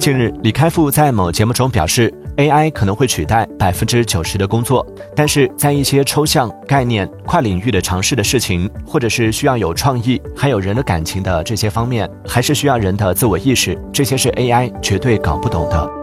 近日李开复在某节目中表示 ai 可能会取代百分之九十的工作但是在一些抽象概念跨领域的尝试的事情或者是需要有创意还有人的感情的这些方面还是需要人的自我意识这些是 ai 绝对搞不懂的。